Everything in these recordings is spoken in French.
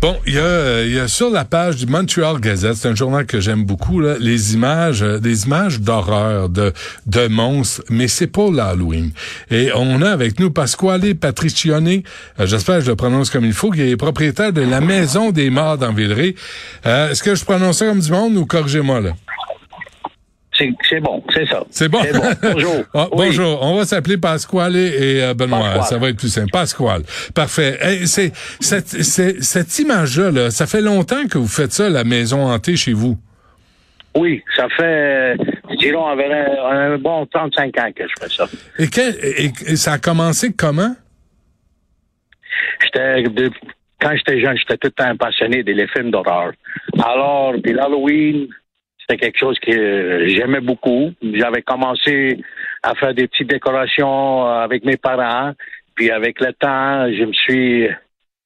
Bon, il y, a, euh, y a sur la page du Montreal Gazette, c'est un journal que j'aime beaucoup, là, les images, euh, des images d'horreur, de, de monstres, mais c'est pour l'Halloween. Et on a avec nous Pasquale Patricione, euh, j'espère que je le prononce comme il faut, qui est propriétaire de la Maison des Morts dans Villeray. Est-ce que je prononce ça comme du monde ou corrigez-moi là? C'est bon, c'est ça. C'est bon. Bonjour. Ah, bonjour. On va s'appeler Pasquale et euh, Benoît. Ça va être plus simple. Pasquale. Parfait. c'est cette, cette image-là, là, ça fait longtemps que vous faites ça, la maison hantée chez vous? Oui, ça fait, disons, un, bon 35 ans que je fais ça. Et, et, ça a commencé comment? J'étais, quand j'étais jeune, j'étais tout le temps passionné des films d'horreur. Alors, puis l'Halloween, c'était quelque chose que j'aimais beaucoup. J'avais commencé à faire des petites décorations euh, avec mes parents. Puis avec le temps, je me suis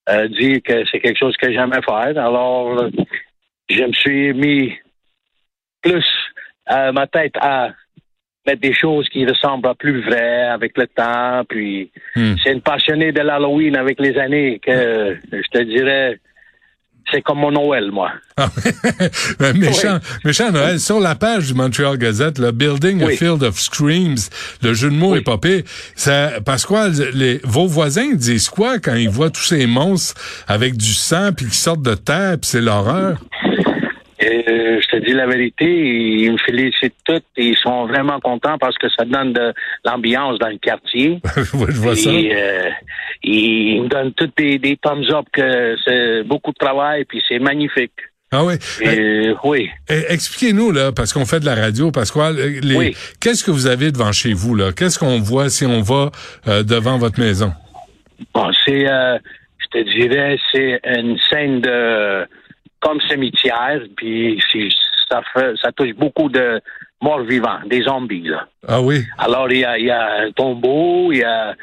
euh, dit que c'est quelque chose que j'aimais faire. Alors, je me suis mis plus ma tête à mettre des choses qui ressemblent à plus vrai avec le temps. Puis hmm. c'est une passionnée de l'Halloween avec les années que je te dirais c'est comme mon Noël, moi. Ah, méchant, méchant Noël. Sur la page du Montreal Gazette, le Building a Field of Screams, le jeu de mots est popé. Ça, Pasquale, les, vos voisins disent quoi quand ils voient tous ces monstres avec du sang puis qui sortent de terre puis c'est l'horreur? Euh, je te dis la vérité, ils me félicitent tous et ils sont vraiment contents parce que ça donne de l'ambiance dans le quartier. je vois ça. Euh, ils me donnent tous des, des thumbs up que c'est beaucoup de travail puis c'est magnifique. Ah oui. Euh, oui. Expliquez-nous là, parce qu'on fait de la radio, Pasquale. Les, oui. Qu'est-ce que vous avez devant chez vous là? Qu'est-ce qu'on voit si on va devant votre maison? Bon, c'est, je te dirais, c'est une scène de comme cimetière, puis ça, fait, ça touche beaucoup de morts vivants, des zombies. Là. Ah oui? Alors, il y a, y a un tombeau, il y a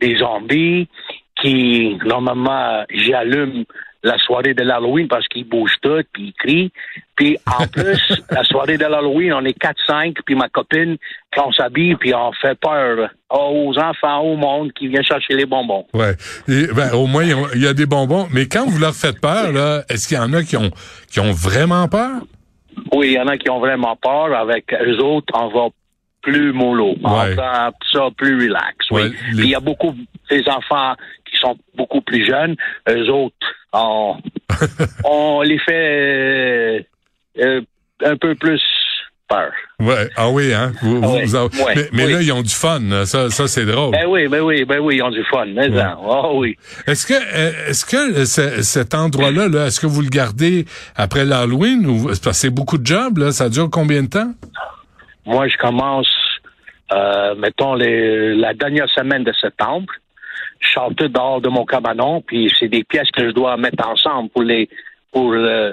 des zombies qui, normalement, j'allume la soirée de l'Halloween parce qu'ils bougent tout, puis ils crient. Puis en plus, la soirée de l'Halloween, on est 4-5, puis ma copine, quand on s'habille, puis on fait peur aux enfants, au monde qui vient chercher les bonbons. Ouais. ben, au moins, il y a des bonbons. Mais quand vous leur faites peur, là, est-ce qu'il y en a qui ont, qui ont vraiment peur? Oui, il y en a qui ont vraiment peur. Avec eux autres, on va plus mollo. On va ça plus relax. Oui. il y a beaucoup des enfants qui sont beaucoup plus jeunes. Eux autres, on, les fait euh, un peu plus peur. Ouais, ah oui, hein? mais, là, ils ont du fun. Ça, ça c'est drôle. Ben oui, ben oui, ben oui, ils ont du fun. Mais oh, oui. Est-ce que, euh, est-ce que cet endroit-là, -là, est ce que vous le gardez après l'Halloween ou parce que c'est beaucoup de jobs là Ça dure combien de temps? Moi, je commence, euh, mettons les, la dernière semaine de septembre je sors tout dehors de mon cabanon, puis c'est des pièces que je dois mettre ensemble pour les pour euh,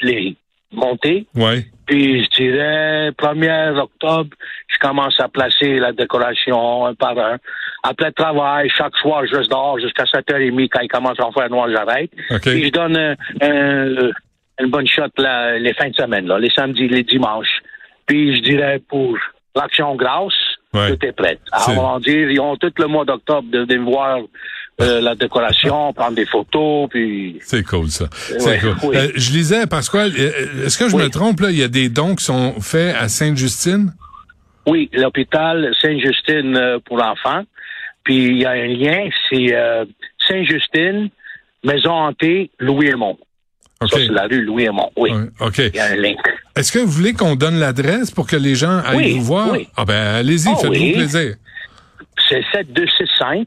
les monter. Ouais. Puis je dirais 1er octobre, je commence à placer la décoration un par un. Après le travail, chaque soir, je reste dehors jusqu'à 7h30. Quand il commence à faire noir, j'arrête. Puis je donne une bonne shot là, les fins de semaine, là, les samedis, les dimanches. Puis je dirais pour l'action grasse, Ouais. tout est prêt. Alors, on dit, ils ont tout le mois d'octobre de, de voir euh, la décoration, prendre des photos, puis... C'est cool, ça. C'est Ouais, cool. oui. Euh, je lisais, Pasquale, euh, est-ce que je me trompe, là? Il y a des dons qui sont faits à Sainte-Justine? Oui, l'hôpital Sainte-Justine euh, pour l'enfant. Puis il y a un lien, c'est euh, Sainte-Justine, Maison hantée, Louis Aymon. OK. Ça, c'est la rue Louis Aymon. Oui, OK. il y a un link. Est-ce que vous voulez qu'on donne l'adresse pour que les gens aillent Oui, vous voir? oui. Ah ben, allez-y, Ah faites-vous oui. plaisir. C'est 7265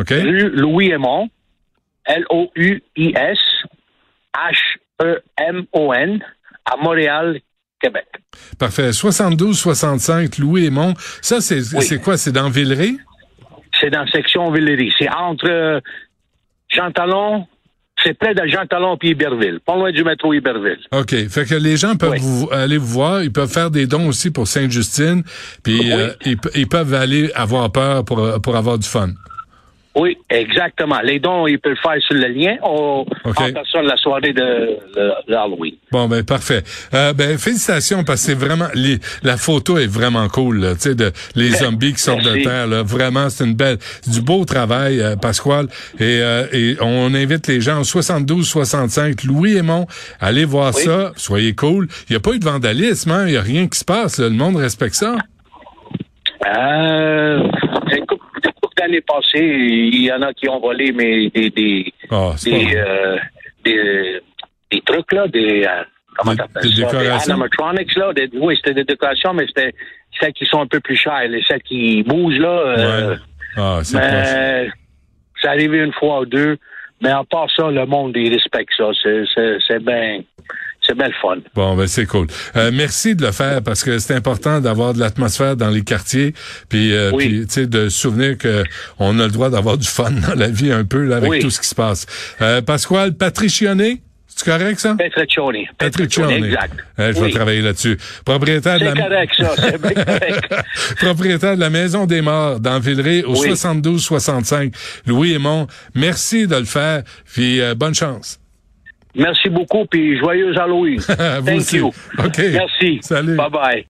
OK? rue Louis Aymon, L-O-U-I-S, H-E-M-O-N, à Montréal, Québec. Parfait. 72-65, Louis Aymon. Ça, c'est Oui. quoi? C'est dans Villeray? C'est dans section Villery. C'est entre euh, Jean Talon, c'est près de Jean Talon puis Iberville, pas loin du métro Iberville. OK. Fait que les gens peuvent Oui. vous, aller vous voir. Ils peuvent faire des dons aussi pour Sainte-Justine. Puis Oui. euh, ils, ils peuvent aller avoir peur pour, pour avoir du fun. Oui, exactement. Les dons, ils peuvent le faire sur le lien au, OK. en personne la soirée de, de- de Halloween. Bon, ben parfait. Euh, ben félicitations parce que c'est vraiment les- la photo est vraiment cool. là, Tu sais, de les zombies qui sortent de terre. Là, vraiment, c'est une belle, du beau travail, euh, Pasquale. Et, euh, et on invite les gens au 72-65 Louis Aymon. Allez voir Oui. ça. Soyez cool. Il n'y a pas eu de vandalisme. hein, Il n'y a rien qui se passe. là, Le monde respecte ça. Euh, d'années passées, il y en a qui ont volé mais des des Ah, des, euh, des, des trucs là, des euh, comment Des- t'appelles des ça, décorations? animatronics là. Des, oui, c'était des décorations, mais c'était celles qui sont un peu plus chères, les celles qui bougent là. euh. Ah, c'est proche. mais c'est arrivé une fois ou deux. Mais à part ça, le monde, il respecte ça. C'est, c'est, c'est bien, c'est bien le fun. Bon, ben c'est cool. Euh, merci de le faire parce que c'est important d'avoir de l'atmosphère dans les quartiers, puis, euh, Oui. puis, tu sais, de souvenir que on a le droit d'avoir du fun dans la vie un peu là, avec Oui. tout ce qui se passe. Euh, Pasquale Patricione, c'est correct ça? Petriccioni. Patricione. exact. Euh, je vais travailler là-dessus. Propriétaire de C'est la correct, ça. C'est bien correct. propriétaire de la Maison des Morts dans Villeray au Oui. 72-65. Louis Aymon, merci de le faire, puis euh, bonne chance. Merci beaucoup, puis joyeux Halloween. Thank aussi. you. OK. Merci. Salut. Bye-bye.